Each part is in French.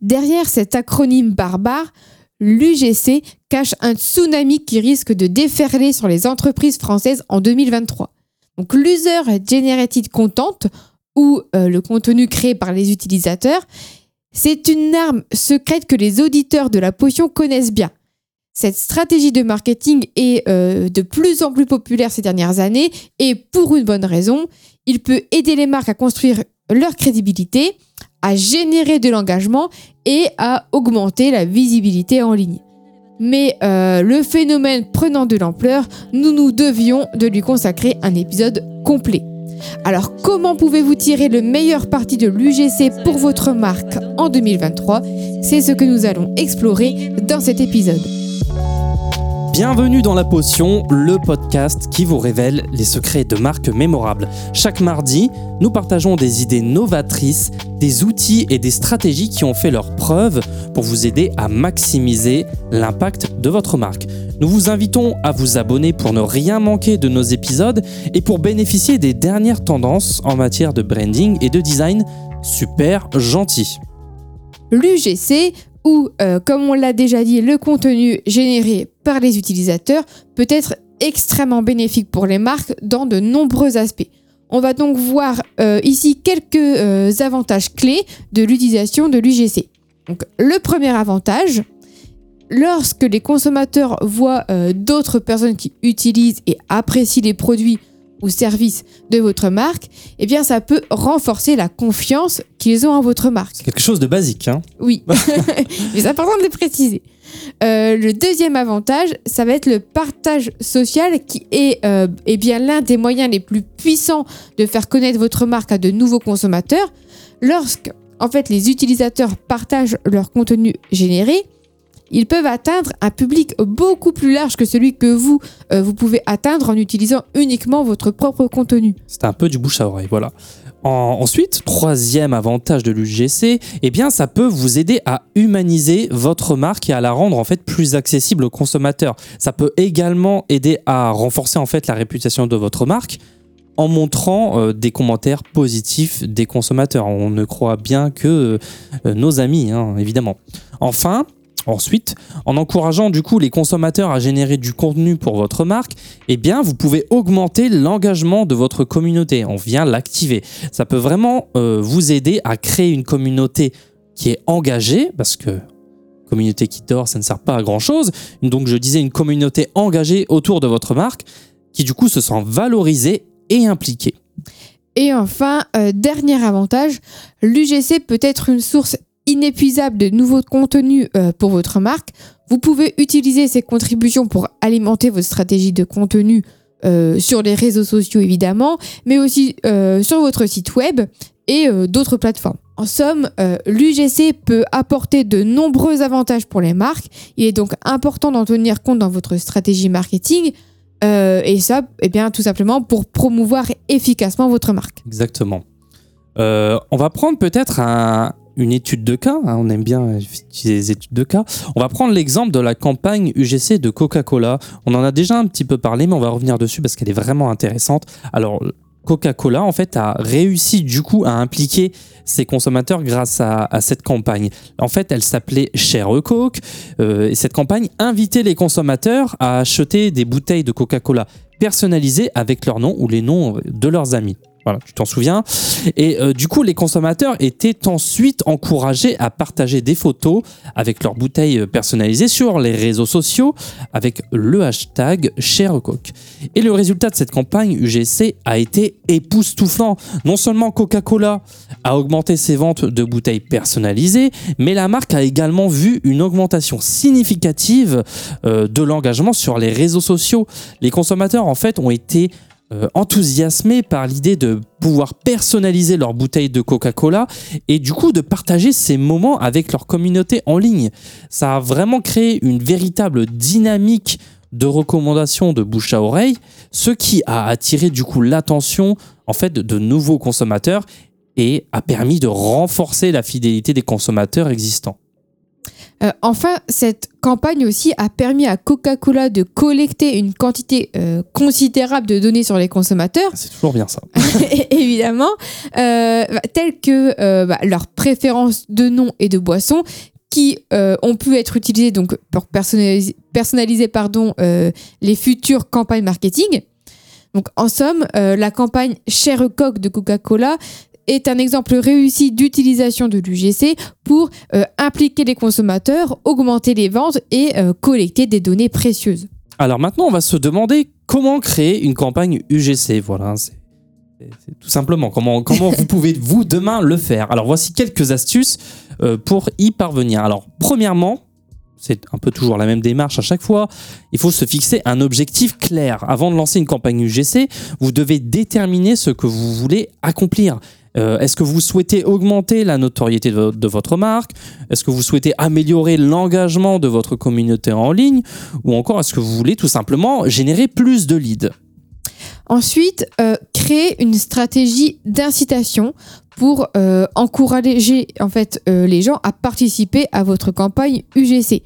Derrière cet acronyme barbare, l'UGC cache un tsunami qui risque de déferler sur les entreprises françaises en 2023. Donc l'user generated content ou euh, le contenu créé par les utilisateurs, c'est une arme secrète que les auditeurs de la potion connaissent bien. Cette stratégie de marketing est euh, de plus en plus populaire ces dernières années et pour une bonne raison, il peut aider les marques à construire leur crédibilité, à générer de l'engagement et à augmenter la visibilité en ligne. Mais euh, le phénomène prenant de l'ampleur, nous nous devions de lui consacrer un épisode complet. Alors comment pouvez-vous tirer le meilleur parti de l'UGC pour votre marque en 2023 C'est ce que nous allons explorer dans cet épisode. Bienvenue dans La Potion, le podcast qui vous révèle les secrets de marques mémorables. Chaque mardi, nous partageons des idées novatrices, des outils et des stratégies qui ont fait leur preuve pour vous aider à maximiser l'impact de votre marque. Nous vous invitons à vous abonner pour ne rien manquer de nos épisodes et pour bénéficier des dernières tendances en matière de branding et de design super gentil. L'UGC ou, euh, comme on l'a déjà dit, le contenu généré par les utilisateurs peut être extrêmement bénéfique pour les marques dans de nombreux aspects. On va donc voir euh, ici quelques euh, avantages clés de l'utilisation de l'UGC. Donc, le premier avantage, lorsque les consommateurs voient d'autres personnes qui utilisent et apprécient les produits ou services de votre marque, eh bien ça peut renforcer la confiance qu'ils ont en votre marque. C'est quelque chose de basique, hein Oui, mais c'est important de le préciser. Euh, le deuxième avantage, ça va être le partage social qui est, euh, eh bien l'un des moyens les plus puissants de faire connaître votre marque à de nouveaux consommateurs. Lorsque, en fait, les utilisateurs partagent leur contenu généré, ils peuvent atteindre un public beaucoup plus large que celui que vous, euh, vous pouvez atteindre en utilisant uniquement votre propre contenu. C'est un peu du bouche à oreille, voilà. ensuite, troisième avantage de l'UGC, eh bien, ça peut vous aider à humaniser votre marque et à la rendre en fait plus accessible aux consommateurs. Ça peut également aider à renforcer en fait la réputation de votre marque en montrant euh, des commentaires positifs des consommateurs. On ne croit bien que euh, nos amis, hein, évidemment. Enfin, Ensuite, en encourageant du coup les consommateurs à générer du contenu pour votre marque, eh bien vous pouvez augmenter l'engagement de votre communauté. On vient l'activer. Ça peut vraiment euh, vous aider à créer une communauté qui est engagée, parce que communauté qui dort, ça ne sert pas à grand chose. Donc je disais une communauté engagée autour de votre marque, qui du coup se sent valorisée et impliquée. Et enfin, euh, dernier avantage, l'UGC peut être une source inépuisable de nouveaux contenus euh, pour votre marque. Vous pouvez utiliser ces contributions pour alimenter votre stratégie de contenu euh, sur les réseaux sociaux évidemment, mais aussi euh, sur votre site web et d'autres plateformes. En somme, l'UGC peut apporter de nombreux avantages pour les marques. Il est donc important d'en tenir compte dans votre stratégie marketing. et ça, eh bien, tout simplement pour promouvoir efficacement votre marque. Exactement. on va prendre peut-être un, une étude de cas. Hein, on aime bien les études de cas. On va prendre l'exemple de la campagne UGC de Coca-Cola. On en a déjà un petit peu parlé, mais on va revenir dessus parce qu'elle est vraiment intéressante. Alors, Coca-Cola, en fait, a réussi du coup à impliquer ses consommateurs grâce à, cette campagne. En fait, elle s'appelait Cher Coke. Euh, et cette campagne invitait les consommateurs à acheter des bouteilles de Coca-Cola personnalisées avec leur nom ou les noms de leurs amis. Voilà, tu t'en souviens. Et euh, du coup, les consommateurs étaient ensuite encouragés à partager des photos avec leurs bouteilles personnalisées sur les réseaux sociaux avec le hashtag ShareCoke. Et le résultat de cette campagne UGC a été époustouflant. Non seulement Coca-Cola a augmenté ses ventes de bouteilles personnalisées, mais la marque a également vu une augmentation significative euh, de l'engagement sur les réseaux sociaux. Les consommateurs, en fait, ont été euh, enthousiasmés par l'idée de pouvoir personnaliser leur bouteille de Coca-Cola et du coup de partager ces moments avec leur communauté en ligne. Ça a vraiment créé une véritable dynamique de recommandation de bouche à oreille, ce qui a attiré du coup l'attention en fait de nouveaux consommateurs et a permis de renforcer la fidélité des consommateurs existants. Euh, enfin, cette campagne aussi a permis à Coca-Cola de collecter une quantité euh, considérable de données sur les consommateurs, C'est toujours bien ça. évidemment, euh, bah, telles que bah, leurs préférences de noms et de boissons, qui ont pu être utilisées donc pour personnaliser, personnaliser pardon, les futures campagnes marketing. Donc, en somme, la campagne Cher Coq de Coca-Cola est un exemple réussi d'utilisation de l'UGC pour euh, impliquer les consommateurs, augmenter les ventes et euh, collecter des données précieuses. Alors maintenant, on va se demander comment créer une campagne UGC. Voilà, c'est tout simplement comment, comment vous pouvez, vous, demain, le faire. Alors voici quelques astuces euh, pour y parvenir. Alors, premièrement, c'est un peu toujours la même démarche à chaque fois. Il faut se fixer un objectif clair. Avant de lancer une campagne UGC, vous devez déterminer ce que vous voulez accomplir. Euh, Est-ce que vous souhaitez augmenter la notoriété de, vo- de votre marque? Est-ce que vous souhaitez améliorer l'engagement de votre communauté en ligne? Ou encore, est-ce que vous voulez tout simplement générer plus de leads? Ensuite, euh, créer une stratégie d'incitation pour euh, encourager en fait euh, les gens à participer à votre campagne UGC.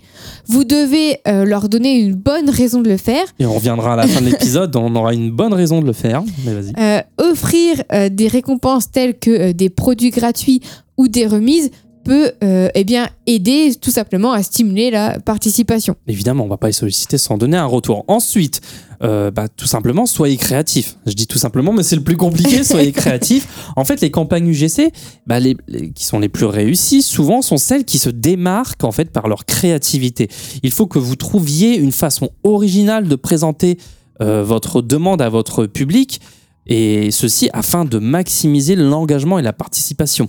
Vous devez euh, leur donner une bonne raison de le faire, Et on reviendra à la fin de l'épisode, on aura une bonne raison de le faire. Mais vas-y. offrir des récompenses telles que des produits gratuits ou des remises peut euh, eh bien aider tout simplement à stimuler la participation. Évidemment, on va pas les solliciter sans donner un retour. Ensuite, euh, bah, tout simplement, soyez créatifs. Je dis tout simplement, mais c'est le plus compliqué, soyez créatifs. En fait, les campagnes UGC, bah, les, les- qui sont les plus réussies, souvent sont celles qui se démarquent en fait par leur créativité. Il faut que vous trouviez une façon originale de présenter euh, votre demande à votre public, et ceci afin de maximiser l'engagement et la participation.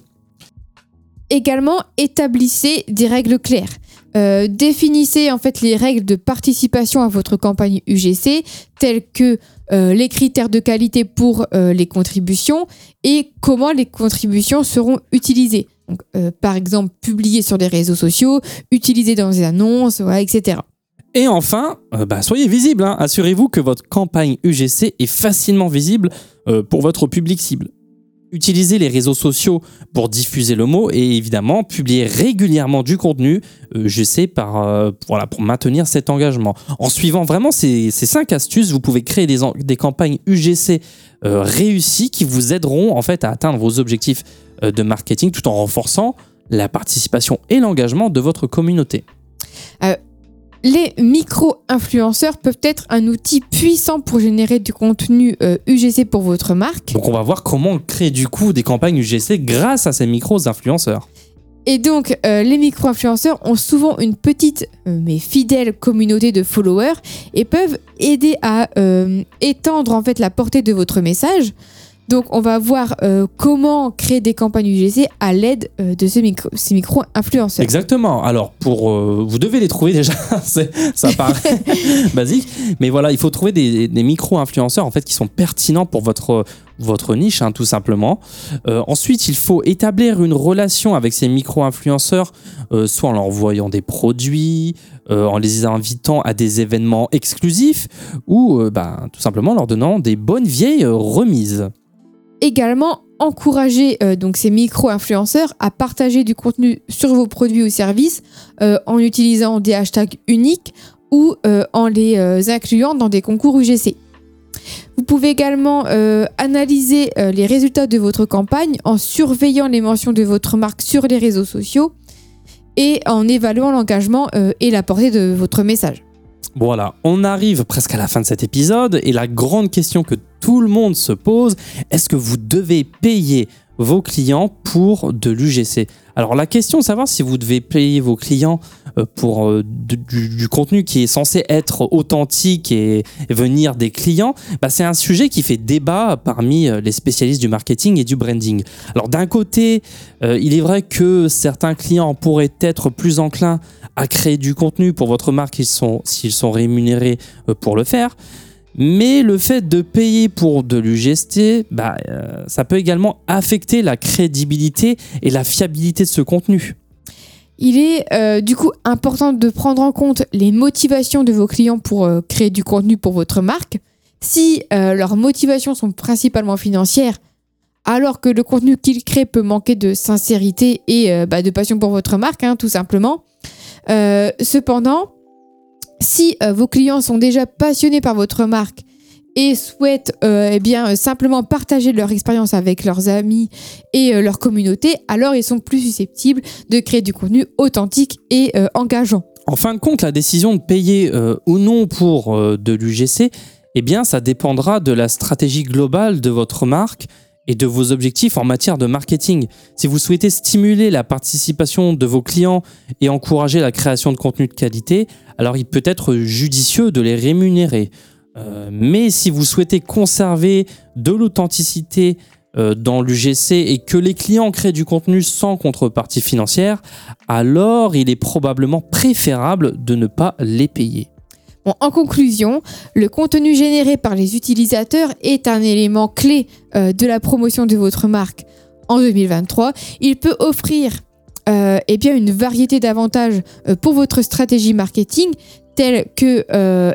Également, établissez des règles claires. Euh, définissez en fait les règles de participation à votre campagne UGC, telles que euh, les critères de qualité pour euh, les contributions et comment les contributions seront utilisées. Par exemple, publiées sur les réseaux sociaux, utilisées dans des annonces, etc. Et enfin, bah, soyez visible. hein. Assurez-vous que votre campagne UGC est facilement visible pour votre public cible. Utilisez les réseaux sociaux pour diffuser le mot et évidemment publiez régulièrement du contenu euh, UGC par, euh, pour maintenir cet engagement. En suivant vraiment ces, ces cinq astuces, vous pouvez créer des campagnes UGC euh, réussies qui vous aideront en fait à atteindre vos objectifs euh, de marketing tout en renforçant la participation et l'engagement de votre communauté. Les micro-influenceurs peuvent être un outil puissant pour générer du contenu euh, UGC pour votre marque. Donc on va voir comment créer du coup des campagnes UGC grâce à ces micros influenceurs. Et donc, euh, les micro-influenceurs ont souvent une petite euh, mais fidèle communauté de followers et peuvent aider à euh, étendre en fait la portée de votre message. Donc, on va voir euh, comment créer des campagnes UGC à l'aide euh, de ce micro- ces micro-influenceurs. Exactement. Alors pour euh, vous devez les trouver déjà, ça paraît basique, mais voilà, il faut trouver des, des micro-influenceurs en fait qui sont pertinents pour votre votre niche hein, tout simplement. Ensuite, il faut établir une relation avec ces micro-influenceurs, soit en leur envoyant des produits, en les invitant à des événements exclusifs, ou bah, tout simplement en leur donnant des bonnes vieilles remises. Également, encourager euh, ces micro-influenceurs à partager du contenu sur vos produits ou services euh, en utilisant des hashtags uniques ou euh, en les incluant dans des concours UGC. Vous pouvez également analyser les résultats de votre campagne en surveillant les mentions de votre marque sur les réseaux sociaux et en évaluant l'engagement et la portée de votre message. Voilà, on arrive presque à la fin de cet épisode et la grande question que tout le monde se pose, est-ce que vous devez payer vos clients pour de l'UGC Alors la question de savoir si vous devez payer vos clients pour euh, du, contenu qui est censé être authentique et, venir des clients, bah, c'est un sujet qui fait débat parmi euh, les spécialistes du marketing et du branding. Alors d'un côté, euh, il est vrai que certains clients pourraient être plus enclins à créer du contenu pour votre marque s'ils sont, rémunérés euh, pour le faire. Mais le fait de payer pour de l'UGST, bah, euh, ça peut également affecter la crédibilité et la fiabilité de ce contenu. Il est euh, du coup important de prendre en compte les motivations de vos clients pour euh, créer du contenu pour votre marque. Si euh, leurs motivations sont principalement financières, alors que le contenu qu'ils créent peut manquer de sincérité et bah, de passion pour votre marque, hein, tout simplement, cependant, si vos clients sont déjà passionnés par votre marque et souhaitent euh, eh bien, simplement partager leur expérience avec leurs amis et leur communauté, alors ils sont plus susceptibles de créer du contenu authentique et engageant. En fin de compte, la décision de payer ou non pour de l'UGC, eh bien, ça dépendra de la stratégie globale de votre marque et de vos objectifs en matière de marketing. Si vous souhaitez stimuler la participation de vos clients et encourager la création de contenu de qualité, alors il peut être judicieux de les rémunérer. Euh, mais si vous souhaitez conserver de l'authenticité euh, dans l'UGC et que les clients créent du contenu sans contrepartie financière, alors il est probablement préférable de ne pas les payer en conclusion, le contenu généré par les utilisateurs est un élément clé euh, de la promotion de votre marque en 2023. Il peut offrir eh une variété d'avantages pour votre stratégie marketing, tels que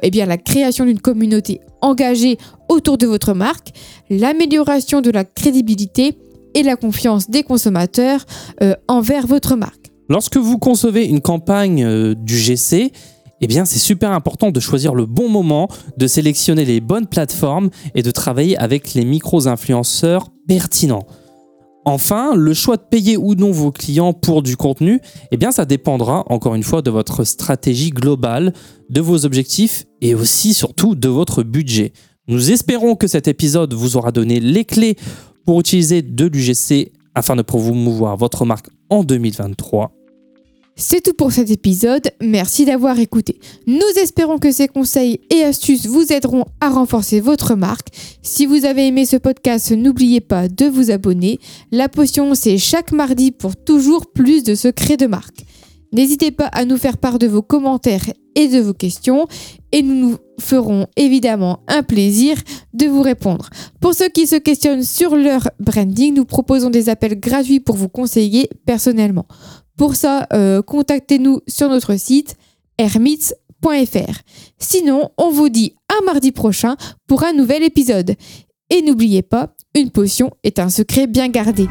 eh bien, la création d'une communauté engagée autour de votre marque, l'amélioration de la crédibilité et la confiance des consommateurs envers votre marque. Lorsque vous concevez une campagne du GC, eh c'est super important de choisir le bon moment, de sélectionner les bonnes plateformes et de travailler avec les micro-influenceurs pertinents. Enfin, le choix de payer ou non vos clients pour du contenu, eh bien ça dépendra encore une fois de votre stratégie globale, de vos objectifs et aussi surtout de votre budget. Nous espérons que cet épisode vous aura donné les clés pour utiliser de l'UGC afin de promouvoir votre marque en 2023. C'est tout pour cet épisode, merci d'avoir écouté. Nous espérons que ces conseils et astuces vous aideront à renforcer votre marque. Si vous avez aimé ce podcast, n'oubliez pas de vous abonner. La potion, c'est chaque mardi pour toujours plus de secrets de marque. N'hésitez pas à nous faire part de vos commentaires et de vos questions et nous nous ferons évidemment un plaisir de vous répondre. Pour ceux qui se questionnent sur leur branding, nous proposons des appels gratuits pour vous conseiller personnellement. Pour ça, euh, contactez-nous sur notre site hermits.fr. Sinon, on vous dit à mardi prochain pour un nouvel épisode. Et n'oubliez pas, une potion est un secret bien gardé.